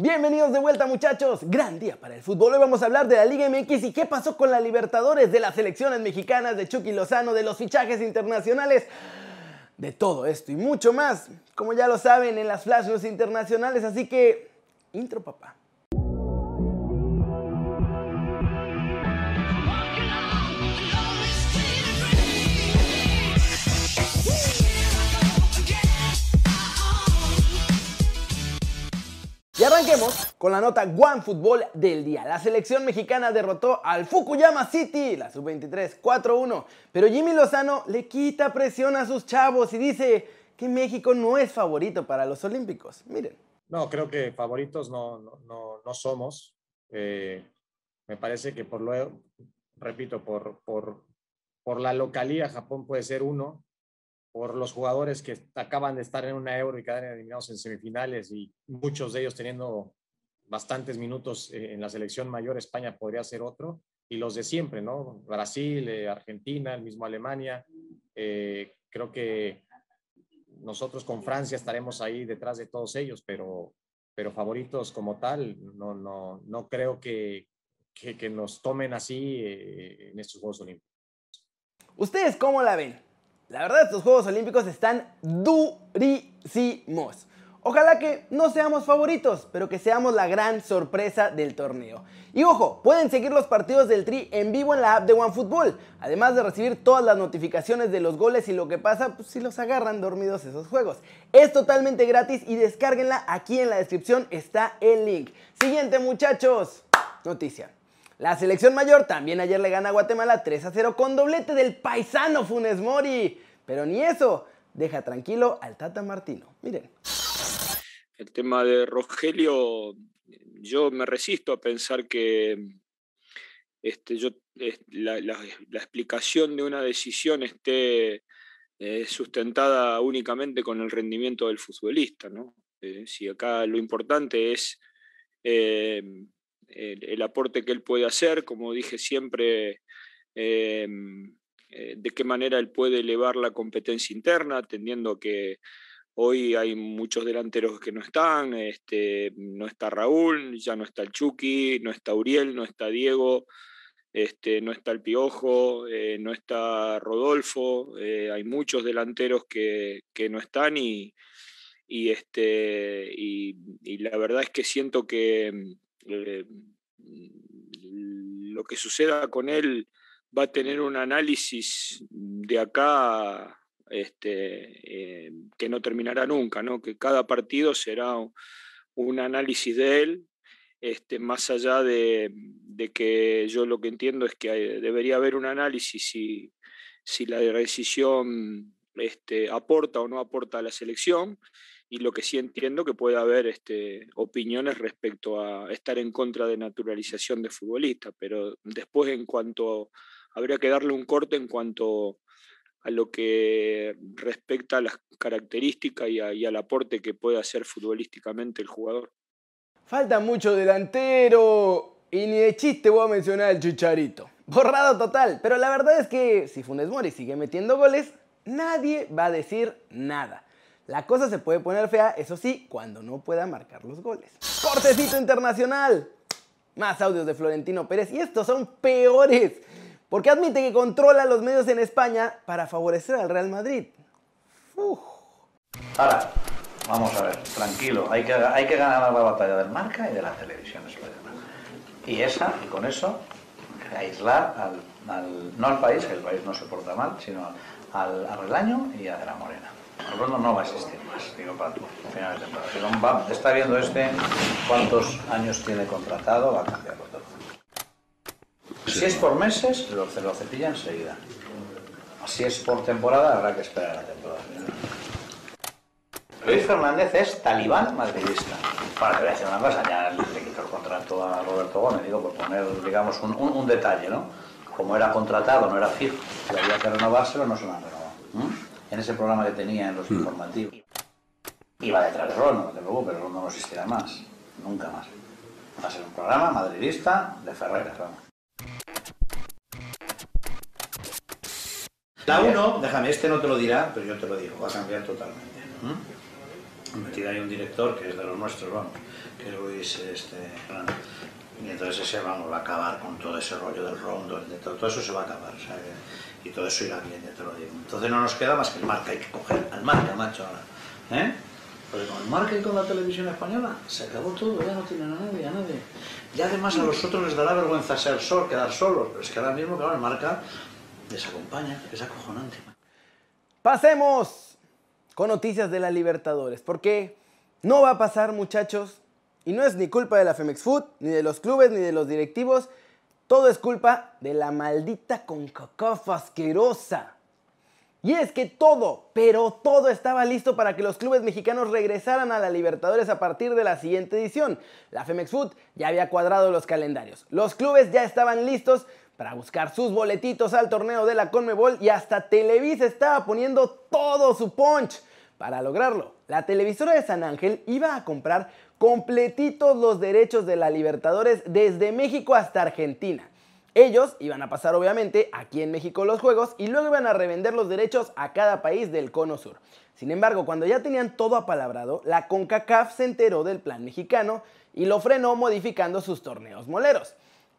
Bienvenidos de vuelta muchachos, gran día para el fútbol. Hoy vamos a hablar de la Liga MX y qué pasó con la Libertadores, de las selecciones mexicanas, de Chucky Lozano, de los fichajes internacionales, de todo esto y mucho más, como ya lo saben en las flashes internacionales, así que intro papá. Arranquemos con la nota One Fútbol del día. La selección mexicana derrotó al Fukuyama City, la sub-23, 4-1. Pero Jimmy Lozano le quita presión a sus chavos y dice que México no es favorito para los Olímpicos. Miren. No, creo que favoritos no, no, no, somos. Eh, me parece que por lo, repito, por, por, por la localía Japón puede ser uno, por los jugadores que acaban de estar en una euro y quedan eliminados en semifinales y muchos de ellos teniendo bastantes minutos eh, en la selección mayor, España podría ser otro, y los de siempre, ¿no? Brasil, eh, Argentina, el mismo Alemania. Eh, creo que nosotros con Francia estaremos ahí detrás de todos ellos, pero, pero favoritos como tal, no, no, no creo que, que, que nos tomen así en estos Juegos Olímpicos. ¿Ustedes cómo la ven? La verdad, estos Juegos Olímpicos están durísimos. Ojalá que no seamos favoritos, pero que seamos la gran sorpresa del torneo. Y ojo, pueden seguir los partidos del Tri en vivo en la app de OneFootball, además de recibir todas las notificaciones de los goles y lo que pasa pues, si los agarran dormidos esos juegos. Es totalmente gratis y descárguenla, aquí en la descripción está el link. Siguiente muchachos, noticia. La selección mayor también ayer le gana a Guatemala 3 a 0 con doblete del paisano Funes Mori. Pero ni eso deja tranquilo al Tata Martino. Miren. El tema de Rogelio, yo me resisto a pensar que este, la, explicación de una decisión esté eh, sustentada únicamente con el rendimiento del futbolista. ¿no? Eh, si acá lo importante es eh, el, aporte que él puede hacer, como dije siempre, em, eh, de qué manera él puede elevar la competencia interna, atendiendo que hoy hay muchos delanteros que no están, este, no está Raúl, ya no está el Chucky, no está Uriel, no está Diego, este, no está el Piojo, eh, no está Rodolfo, eh, hay muchos delanteros que, no están y, este, y, la verdad es que siento que eh, lo que suceda con él va a tener un análisis de acá este, eh, que no terminará nunca, ¿no? que cada partido será un análisis de él, este, más allá de, que yo lo que entiendo es que debería haber un análisis si, si la decisión este, aporta o no aporta a la selección y lo que sí entiendo que puede haber este, opiniones respecto a estar en contra de naturalización de futbolistas, pero después en cuanto habría que darle un corte en cuanto a lo que respecta a las características y, al aporte que puede hacer futbolísticamente el jugador. Falta mucho delantero. Y ni de chiste voy a mencionar el Chicharito. Borrado total. Pero la verdad es que si Funes Mori sigue metiendo goles, nadie va a decir nada. La cosa se puede poner fea, eso sí, cuando no pueda marcar los goles. Cortecito internacional. Más audios de Florentino Pérez y estos son peores. Porque admite que controla los medios en España para favorecer al Real Madrid. Ahora, vamos a ver, tranquilo, hay que, ganar la batalla del marca y de la televisión española. Y esa, y con eso, aislar al, no al país, que el país no se porta mal, sino al, al y a De la Morena. No va a existir más, digo, para tu final de temporada. Si está viendo este cuántos años tiene contratado, va a cambiarlo todo. Si es por meses, lo, lo cepilla enseguida. Si es por temporada, habrá que esperar la temporada. Luis Fernández es talibán madridista. Para que voy a decir una cosa, ya le quitó el contrato a Roberto Gómez, digo, por poner, digamos, un, un, detalle, ¿no? Como era contratado, no era fijo, si había que renovárselo, no se lo han renovado en ese programa que tenía en los mm. informativos. Iba detrás de Rono, desde luego, pero Rono no existirá más, nunca más. Va a ser un programa madridista de Ferreras, vamos. La 1, déjame, este no te lo dirá, pero yo te lo digo, va a cambiar totalmente. Metida hay un director que es de los nuestros, vamos, que es Luis este, Y entonces ese, vamos, va a acabar con todo ese rollo del rondo, de todo, todo eso se va a acabar, sea, y todo eso irá bien, ya te lo digo. Entonces no nos queda más que el marca, hay que coger al marca, macho, ahora. ¿Eh? Porque con el marca y con la televisión española se acabó todo, ya no tienen a nadie, a nadie. Y además a los otros les dará vergüenza ser sol, quedar solos, pero es que ahora mismo, claro, el marca les acompaña, es acojonante. Pasemos con noticias de la Libertadores, porque no va a pasar, muchachos, y no es ni culpa de la Femex Food, ni de los clubes, ni de los directivos, todo es culpa de la maldita CONCACAF asquerosa. Y es que todo, pero todo estaba listo para que los clubes mexicanos regresaran a la Libertadores a partir de la siguiente edición. La Femex Food ya había cuadrado los calendarios. Los clubes ya estaban listos para buscar sus boletitos al torneo de la Conmebol y hasta Televisa estaba poniendo todo su punch para lograrlo. La televisora de San Ángel iba a comprar completitos los derechos de la Libertadores desde México hasta Argentina. Ellos iban a pasar obviamente aquí en México los juegos y luego iban a revender los derechos a cada país del cono sur. Sin embargo, cuando ya tenían todo apalabrado, la CONCACAF se enteró del plan mexicano y lo frenó modificando sus torneos moleros.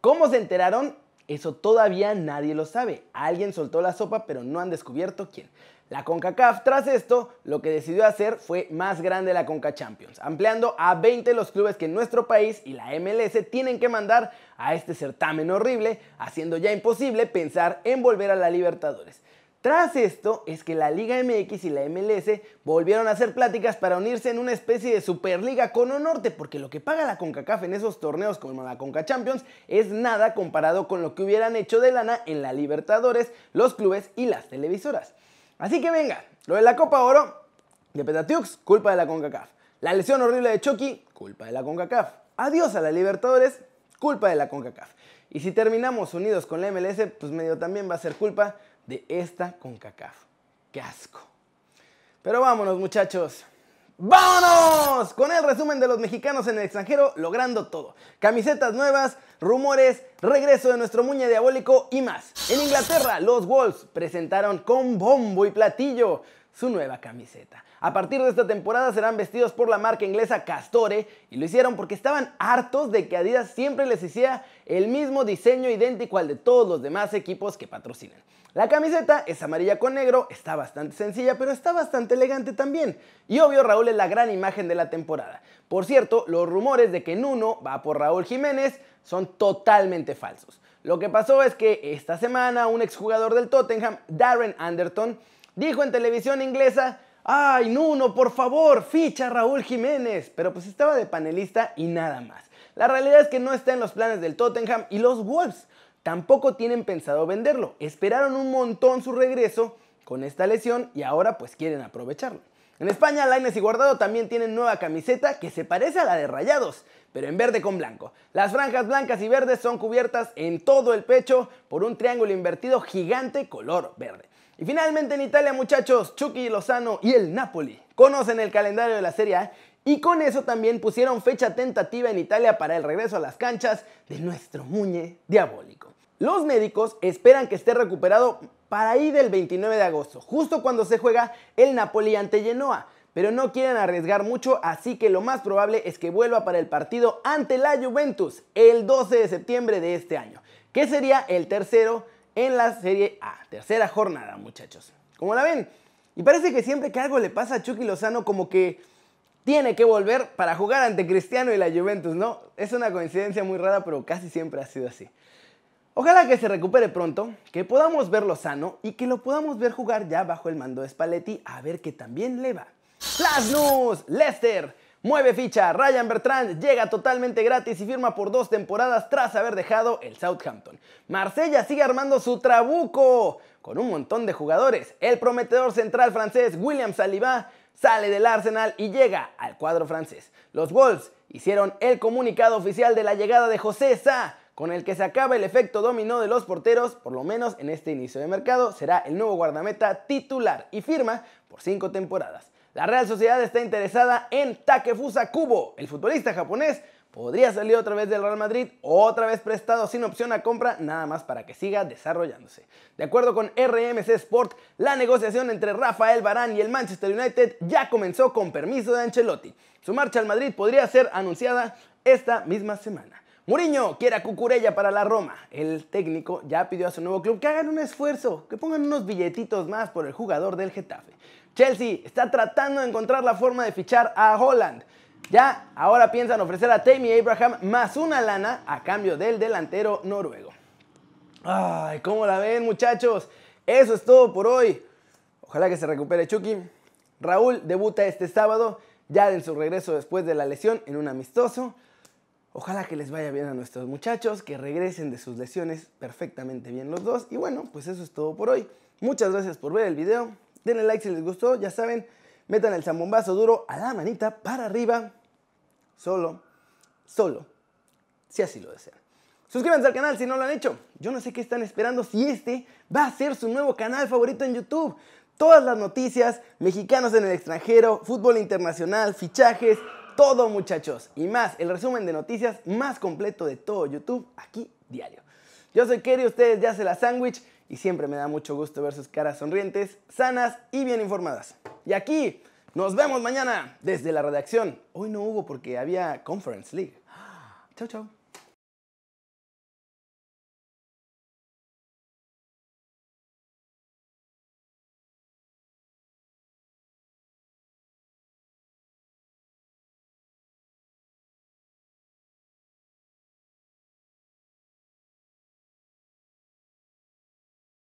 ¿Cómo se enteraron? Eso todavía nadie lo sabe. Alguien soltó la sopa, pero no han descubierto quién. La CONCACAF, tras esto, lo que decidió hacer fue más grande la CONCA Champions, ampliando a 20 los clubes que nuestro país y la MLS tienen que mandar a este certamen horrible, haciendo ya imposible pensar en volver a la Libertadores. Tras esto es que la Liga MX y la MLS volvieron a hacer pláticas para unirse en una especie de Superliga Cono Norte, porque lo que paga la CONCACAF en esos torneos como la CONCA Champions es nada comparado con lo que hubieran hecho de lana en la Libertadores, los clubes y las televisoras. Así que venga, lo de la Copa Oro de Petatiux, culpa de la CONCACAF. La lesión horrible de Chucky, culpa de la CONCACAF. Adiós a la Libertadores, culpa de la CONCACAF. Y si terminamos unidos con la MLS, pues medio también va a ser culpa de esta CONCACAF. ¡Qué asco! Pero vámonos muchachos. ¡Vámonos! Con el resumen de los mexicanos en el extranjero logrando todo. Camisetas nuevas, rumores, regreso de nuestro muñe diabólico y más. En Inglaterra, los Wolves presentaron con bombo y platillo su nueva camiseta. A partir de esta temporada serán vestidos por la marca inglesa Castore y lo hicieron porque estaban hartos de que Adidas siempre les hiciera el mismo diseño idéntico al de todos los demás equipos que patrocinan. La camiseta es amarilla con negro, está bastante sencilla, pero está bastante elegante también. Y obvio, Raúl es la gran imagen de la temporada. Por cierto, los rumores de que Nuno va por Raúl Jiménez son totalmente falsos. Lo que pasó es que esta semana un exjugador del Tottenham, Darren Anderton, dijo en televisión inglesa, ay Nuno, por favor, ficha Raúl Jiménez. Pero pues estaba de panelista y nada más. La realidad es que no está en los planes del Tottenham y los Wolves tampoco tienen pensado venderlo. Esperaron un montón su regreso con esta lesión y ahora pues quieren aprovecharlo. En España, Laines y Guardado también tienen nueva camiseta que se parece a la de Rayados, pero en verde con blanco. Las franjas blancas y verdes son cubiertas en todo el pecho por un triángulo invertido gigante color verde. Y finalmente en Italia, muchachos, Chucky Lozano y el Napoli conocen el calendario de la Serie A y con eso también pusieron fecha tentativa en Italia para el regreso a las canchas de nuestro Muñe diabólico. Los médicos esperan que esté recuperado para ahí del 29 de agosto, justo cuando se juega el Napoli ante Genoa. Pero no quieren arriesgar mucho, así que lo más probable es que vuelva para el partido ante la Juventus el 12 de septiembre de este año, que sería el tercero en la Serie A. Tercera jornada, muchachos. Como la ven? Y parece que siempre que algo le pasa a Chucky Lozano, como que tiene que volver para jugar ante Cristiano y la Juventus, ¿no? Es una coincidencia muy rara, pero casi siempre ha sido así. Ojalá que se recupere pronto, que podamos verlo sano y que lo podamos ver jugar ya bajo el mando de Spalletti a ver que también le va. Flash News, Lester, mueve ficha, Ryan Bertrand llega totalmente gratis y firma por dos temporadas tras haber dejado el Southampton. Marsella sigue armando su trabuco con un montón de jugadores. El prometedor central francés William Saliba sale del Arsenal y llega al cuadro francés. Los Wolves hicieron el comunicado oficial de la llegada de José Sa con el que se acaba el efecto dominó de los porteros, por lo menos en este inicio de mercado, será el nuevo guardameta titular y firma por cinco temporadas. La Real Sociedad está interesada en Takefusa Kubo. El futbolista japonés podría salir otra vez del Real Madrid, otra vez prestado sin opción a compra, nada más para que siga desarrollándose. De acuerdo con RMC Sport, la negociación entre Rafael Barán y el Manchester United ya comenzó con permiso de Ancelotti. Su marcha al Madrid podría ser anunciada esta misma semana. Mourinho quiere a Cucurella para la Roma. El técnico ya pidió a su nuevo club que hagan un esfuerzo, que pongan unos billetitos más por el jugador del Getafe. Chelsea está tratando de encontrar la forma de fichar a Holland. Ya ahora piensan ofrecer a Tammy Abraham más una lana a cambio del delantero noruego. Ay, ¿cómo la ven muchachos? Eso es todo por hoy. Ojalá que se recupere Chucky. Raúl debuta este sábado, ya en su regreso después de la lesión en un amistoso. Ojalá que les vaya bien a nuestros muchachos, que regresen de sus lesiones perfectamente bien los dos. Y bueno, pues eso es todo por hoy. Muchas gracias por ver el video. Denle like si les gustó, ya saben, metan el zambombazo duro a la manita para arriba. Solo, solo, si así lo desean. Suscríbanse al canal si no lo han hecho. Yo no sé qué están esperando si este va a ser su nuevo canal favorito en YouTube. Todas las noticias, mexicanos en el extranjero, fútbol internacional, fichajes, todo muchachos. Y más, el resumen de noticias más completo de todo YouTube aquí diario. Yo soy Kerry, ustedes ya se la sándwich y siempre me da mucho gusto ver sus caras sonrientes, sanas y bien informadas. Y aquí nos vemos mañana desde la redacción. Hoy no hubo porque había Conference League. Chau, chau.